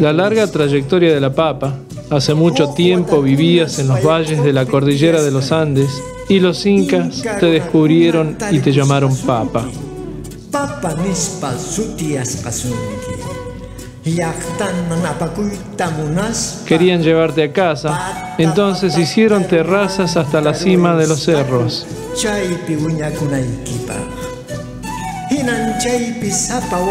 La larga trayectoria de la papa. Hace mucho tiempo vivías en los valles de la cordillera de los Andes y los incas te descubrieron y te llamaron papa. Querían llevarte a casa, entonces hicieron terrazas hasta la cima de los cerros.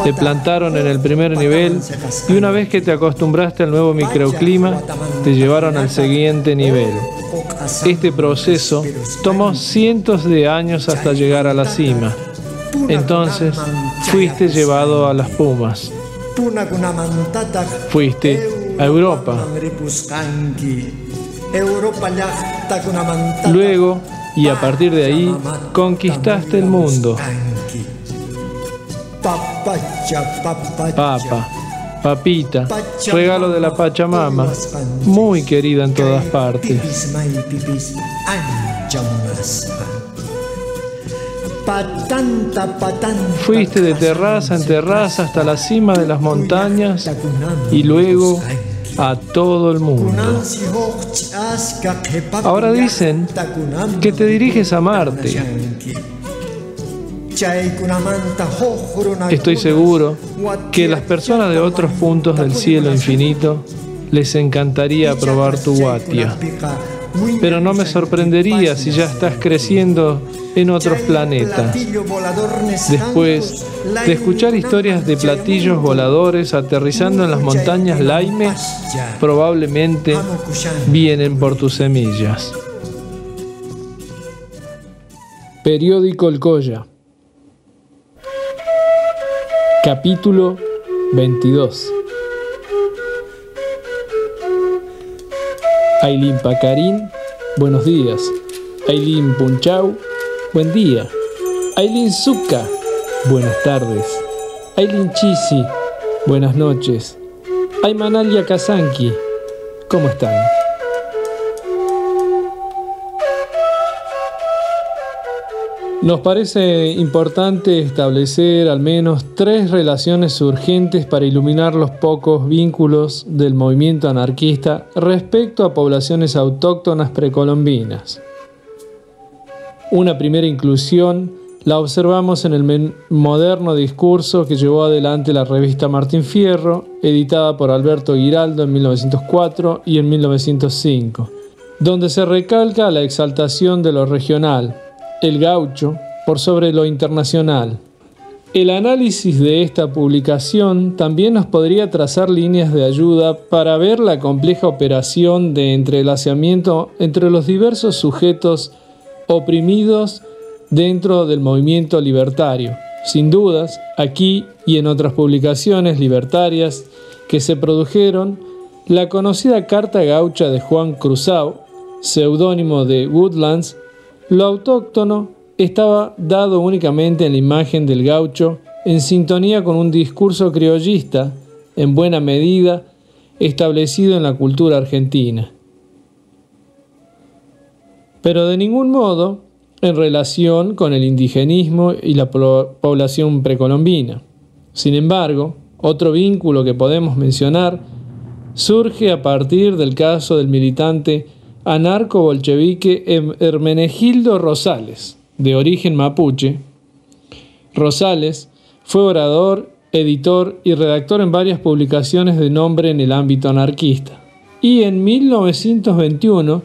Te plantaron en el primer nivel y una vez que te acostumbraste al nuevo microclima, te llevaron al siguiente nivel. Este proceso tomó cientos de años hasta llegar a la cima. Entonces fuiste llevado a las Pumas. Fuiste a Europa. Luego, y a partir de ahí, conquistaste el mundo. Papa, papita, regalo de la Pachamama, muy querida en todas partes. Fuiste de terraza en terraza hasta la cima de las montañas y luego a todo el mundo. Ahora dicen que te diriges a Marte. Estoy seguro que las personas de otros puntos del cielo infinito les encantaría probar tu guatia. Pero no me sorprendería si ya estás creciendo en otros planetas. Después de escuchar historias de platillos voladores aterrizando en las montañas Laime, probablemente vienen por tus semillas. Periódico El Colla. Capítulo 22. Ailín Pacarín, buenos días. Ailín Punchau, buen día. Ailín Zucca, buenas tardes. Ailín Chisi, buenas noches. Aymanalia Kazanki, ¿cómo están? Nos parece importante establecer al menos tres relaciones urgentes para iluminar los pocos vínculos del movimiento anarquista respecto a poblaciones autóctonas precolombinas. Una primera inclusión la observamos en el moderno discurso que llevó adelante la revista Martín Fierro, editada por Alberto Giraldo en 1904 y en 1905, donde se recalca la exaltación de lo regional, el gaucho por sobre lo internacional. El análisis de esta publicación también nos podría trazar líneas de ayuda para ver la compleja operación de entrelazamiento entre los diversos sujetos oprimidos dentro del movimiento libertario. Sin dudas, aquí y en otras publicaciones libertarias que se produjeron, la conocida Carta Gaucha de Juan Cruzao, seudónimo de Woodlands, lo autóctono estaba dado únicamente en la imagen del gaucho en sintonía con un discurso criollista, en buena medida, establecido en la cultura argentina. Pero de ningún modo en relación con el indigenismo y la población precolombina. Sin embargo, otro vínculo que podemos mencionar surge a partir del caso del militante anarco-bolchevique Hermenegildo Rosales, de origen mapuche. Rosales fue orador, editor y redactor en varias publicaciones de nombre en el ámbito anarquista. Y en 1921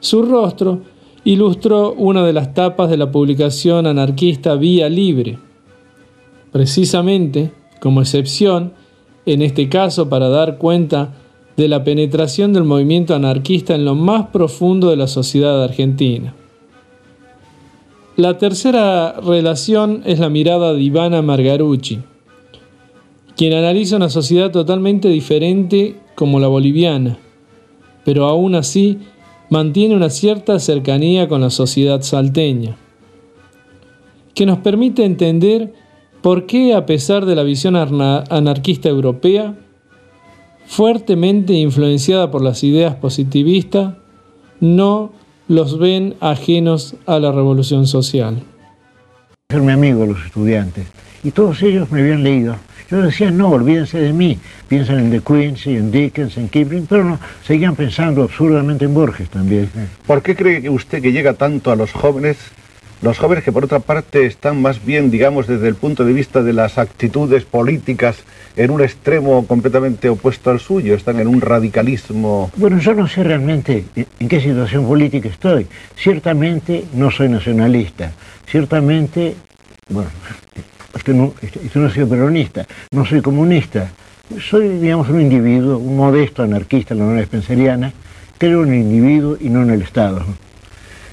su rostro ilustró una de las tapas de la publicación anarquista Vía Libre. Precisamente, como excepción, en este caso para dar cuenta de la penetración del movimiento anarquista en lo más profundo de la sociedad argentina. La tercera relación es la mirada de Ivana Margarucci, quien analiza una sociedad totalmente diferente como la boliviana, pero aún así mantiene una cierta cercanía con la sociedad salteña, que nos permite entender por qué a pesar de la visión anarquista europea, fuertemente influenciada por las ideas positivistas, no los ven ajenos a la revolución social. Ser mi amigo los estudiantes y todos ellos me habían leído. Yo decía, no, olvídense de mí, piensan en De Quincy, en Dickens, en Kipling, pero no, seguían pensando absurdamente en Borges también. ¿Por qué cree usted que llega tanto a los jóvenes los jóvenes que por otra parte están más bien, digamos, desde el punto de vista de las actitudes políticas en un extremo completamente opuesto al suyo, están en un radicalismo. Bueno, yo no sé realmente en qué situación política estoy. Ciertamente no soy nacionalista, ciertamente, bueno, esto no, esto no soy peronista, no soy comunista. Soy, digamos, un individuo, un modesto anarquista la Unión Spenceriana, creo en el individuo y no en el Estado.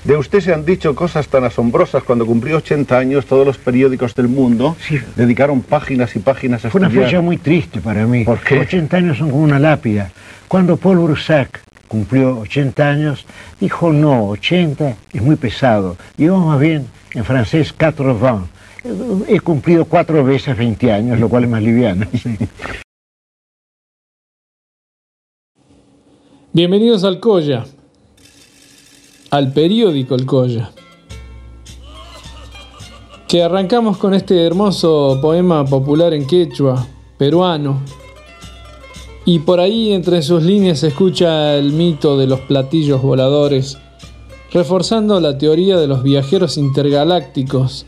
De usted se han dicho cosas tan asombrosas. Cuando cumplió 80 años, todos los periódicos del mundo dedicaron páginas y páginas a Fue una fecha muy triste para mí. ¿Por qué? 80 años son como una lápida. Cuando Paul Broussac cumplió 80 años, dijo no, 80 es muy pesado. Y vamos más bien en francés 80. He cumplido cuatro veces 20 años, lo cual es más liviano. Bienvenidos al Coya, al periódico El Colla. Que arrancamos con este hermoso poema popular en quechua, peruano. Y por ahí entre sus líneas se escucha el mito de los platillos voladores, reforzando la teoría de los viajeros intergalácticos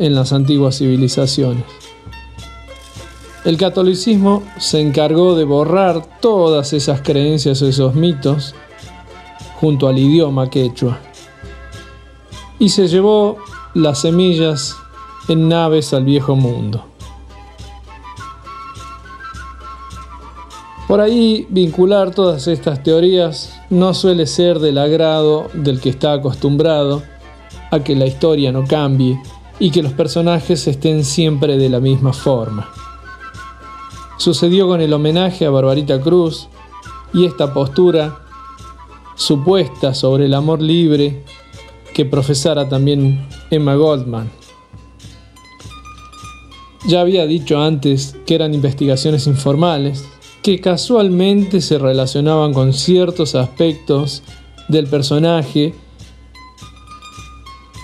en las antiguas civilizaciones. El catolicismo se encargó de borrar todas esas creencias o esos mitos junto al idioma quechua. Y se llevó las semillas en naves al viejo mundo. Por ahí vincular todas estas teorías no suele ser del agrado del que está acostumbrado a que la historia no cambie y que los personajes estén siempre de la misma forma. Sucedió con el homenaje a Barbarita Cruz y esta postura supuesta sobre el amor libre que profesara también Emma Goldman. Ya había dicho antes que eran investigaciones informales, que casualmente se relacionaban con ciertos aspectos del personaje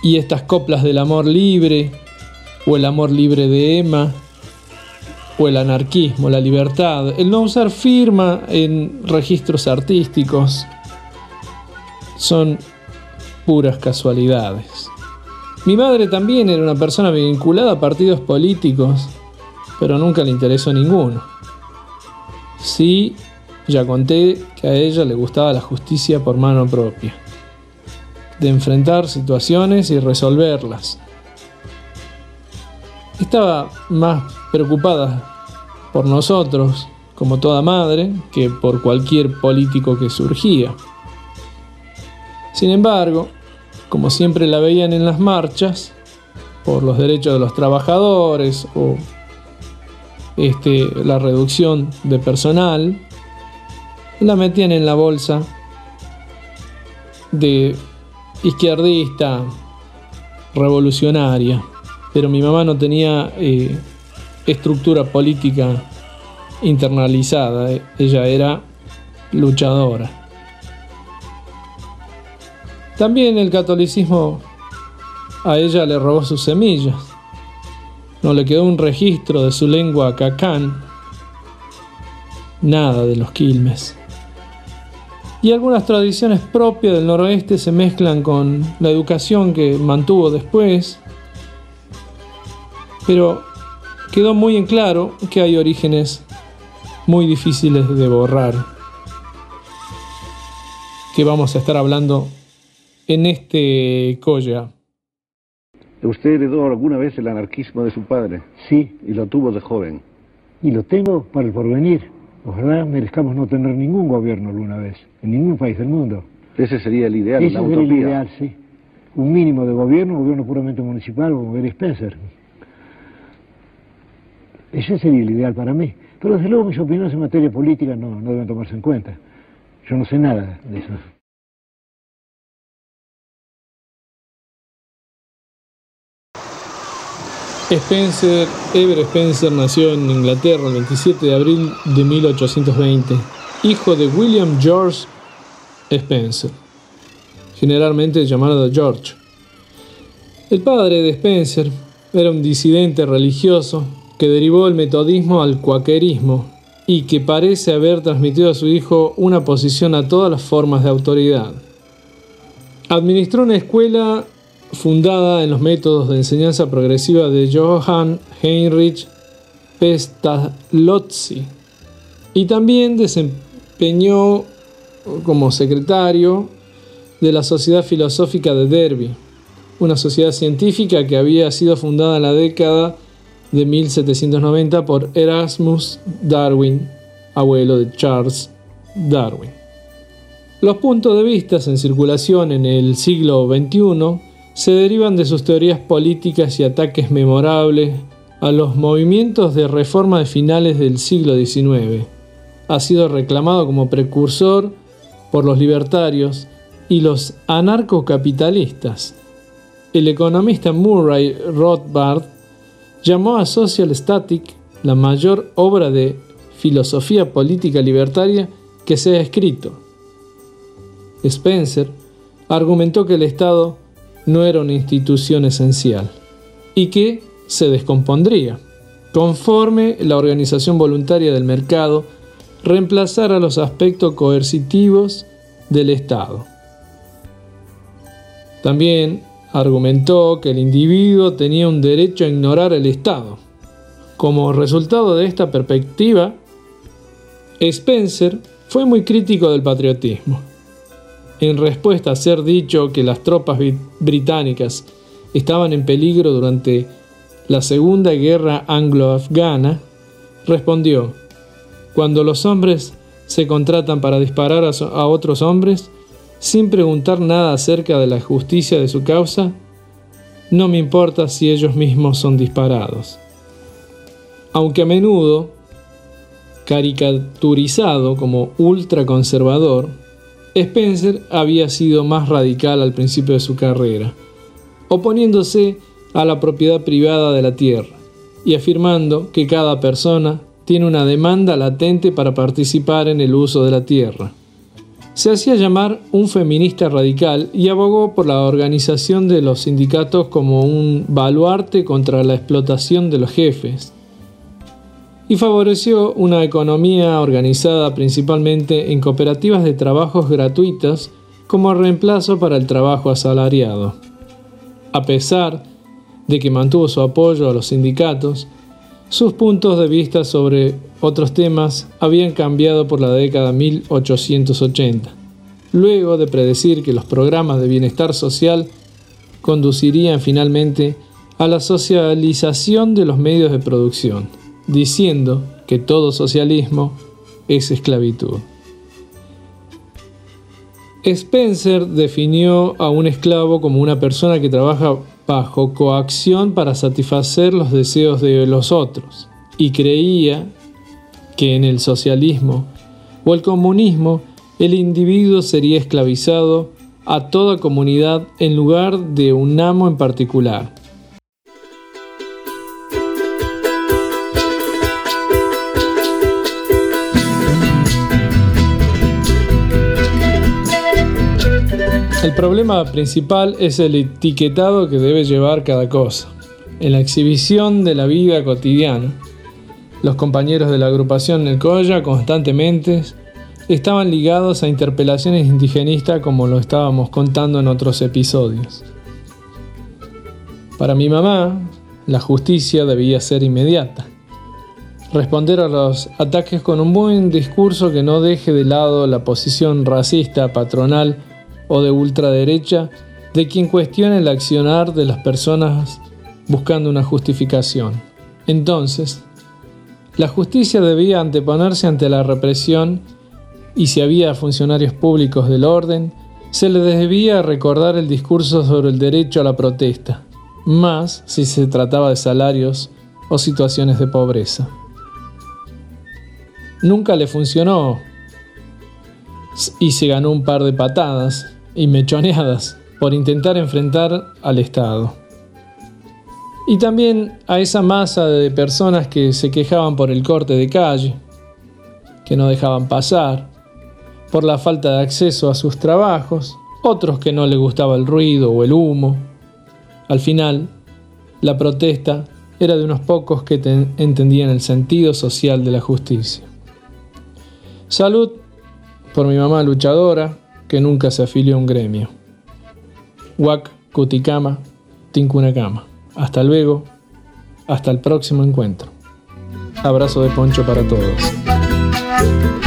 y estas coplas del amor libre, o el amor libre de Emma, o el anarquismo, la libertad, el no usar firma en registros artísticos, son puras casualidades. Mi madre también era una persona vinculada a partidos políticos, pero nunca le interesó ninguno. Sí, ya conté que a ella le gustaba la justicia por mano propia, de enfrentar situaciones y resolverlas. Estaba más preocupada por nosotros, como toda madre, que por cualquier político que surgía. Sin embargo, como siempre la veían en las marchas, por los derechos de los trabajadores o este, la reducción de personal, la metían en la bolsa de izquierdista, revolucionaria, pero mi mamá no tenía eh, estructura política internalizada, ella era luchadora. También el catolicismo a ella le robó sus semillas. No le quedó un registro de su lengua cacán, nada de los quilmes. Y algunas tradiciones propias del noroeste se mezclan con la educación que mantuvo después, pero quedó muy en claro que hay orígenes muy difíciles de borrar, que vamos a estar hablando en este Colla. ¿Usted heredó alguna vez el anarquismo de su padre? Sí. Y lo tuvo de joven. Y lo tengo para el porvenir. Ojalá merezcamos no tener ningún gobierno alguna vez, en ningún país del mundo. Ese sería el ideal, Ese sería el ideal, sí. Un mínimo de gobierno, un gobierno puramente municipal, como Gary Spencer. Ese sería el ideal para mí. Pero desde luego mis opiniones en materia política no, no deben tomarse en cuenta. Yo no sé nada de eso. Spencer, Ever Spencer nació en Inglaterra el 27 de abril de 1820, hijo de William George Spencer, generalmente llamado George. El padre de Spencer era un disidente religioso que derivó el metodismo al cuaquerismo y que parece haber transmitido a su hijo una posición a todas las formas de autoridad. Administró una escuela fundada en los métodos de enseñanza progresiva de Johann Heinrich Pestalozzi y también desempeñó como secretario de la Sociedad Filosófica de Derby, una sociedad científica que había sido fundada en la década de 1790 por Erasmus Darwin, abuelo de Charles Darwin. Los puntos de vista en circulación en el siglo XXI se derivan de sus teorías políticas y ataques memorables a los movimientos de reforma de finales del siglo XIX. Ha sido reclamado como precursor por los libertarios y los anarcocapitalistas. El economista Murray Rothbard llamó a Social Static la mayor obra de filosofía política libertaria que se ha escrito. Spencer argumentó que el Estado no era una institución esencial y que se descompondría conforme la organización voluntaria del mercado reemplazara los aspectos coercitivos del Estado. También argumentó que el individuo tenía un derecho a ignorar el Estado. Como resultado de esta perspectiva, Spencer fue muy crítico del patriotismo. En respuesta a ser dicho que las tropas británicas estaban en peligro durante la Segunda Guerra Anglo-Afgana, respondió, cuando los hombres se contratan para disparar a, otros hombres, sin preguntar nada acerca de la justicia de su causa, no me importa si ellos mismos son disparados. Aunque a menudo caricaturizado como ultraconservador, Spencer había sido más radical al principio de su carrera, oponiéndose a la propiedad privada de la tierra y afirmando que cada persona tiene una demanda latente para participar en el uso de la tierra. Se hacía llamar un feminista radical y abogó por la organización de los sindicatos como un baluarte contra la explotación de los jefes, y favoreció una economía organizada principalmente en cooperativas de trabajos gratuitas como reemplazo para el trabajo asalariado. A pesar de que mantuvo su apoyo a los sindicatos, sus puntos de vista sobre otros temas habían cambiado por la década 1880, luego de predecir que los programas de bienestar social conducirían finalmente a la socialización de los medios de producción, diciendo que todo socialismo es esclavitud. Spencer definió a un esclavo como una persona que trabaja bajo coacción para satisfacer los deseos de los otros y creía que en el socialismo o el comunismo el individuo sería esclavizado a toda comunidad en lugar de un amo en particular. El problema principal es el etiquetado que debe llevar cada cosa. En la exhibición de la vida cotidiana, los compañeros de la agrupación El Colla constantemente estaban ligados a interpelaciones indigenistas como lo estábamos contando en otros episodios. Para mi mamá, la justicia debía ser inmediata. Responder a los ataques con un buen discurso que no deje de lado la posición racista, patronal o de ultraderecha de quien cuestiona el accionar de las personas buscando una justificación. Entonces, la justicia debía anteponerse ante la represión y si había funcionarios públicos del orden, se les debía recordar el discurso sobre el derecho a la protesta, más si se trataba de salarios o situaciones de pobreza. Nunca le funcionó y se ganó un par de patadas, y mechoneadas por intentar enfrentar al Estado. Y también a esa masa de personas que se quejaban por el corte de calle, que no dejaban pasar, por la falta de acceso a sus trabajos, otros que no les gustaba el ruido o el humo. Al final, La protesta era de unos pocos que entendían el sentido social de la justicia. Salud por mi mamá luchadora, que nunca se afilió a un gremio. Wak Kutikama, Tinkunakama. Hasta luego, hasta el próximo encuentro. Abrazo de poncho para todos.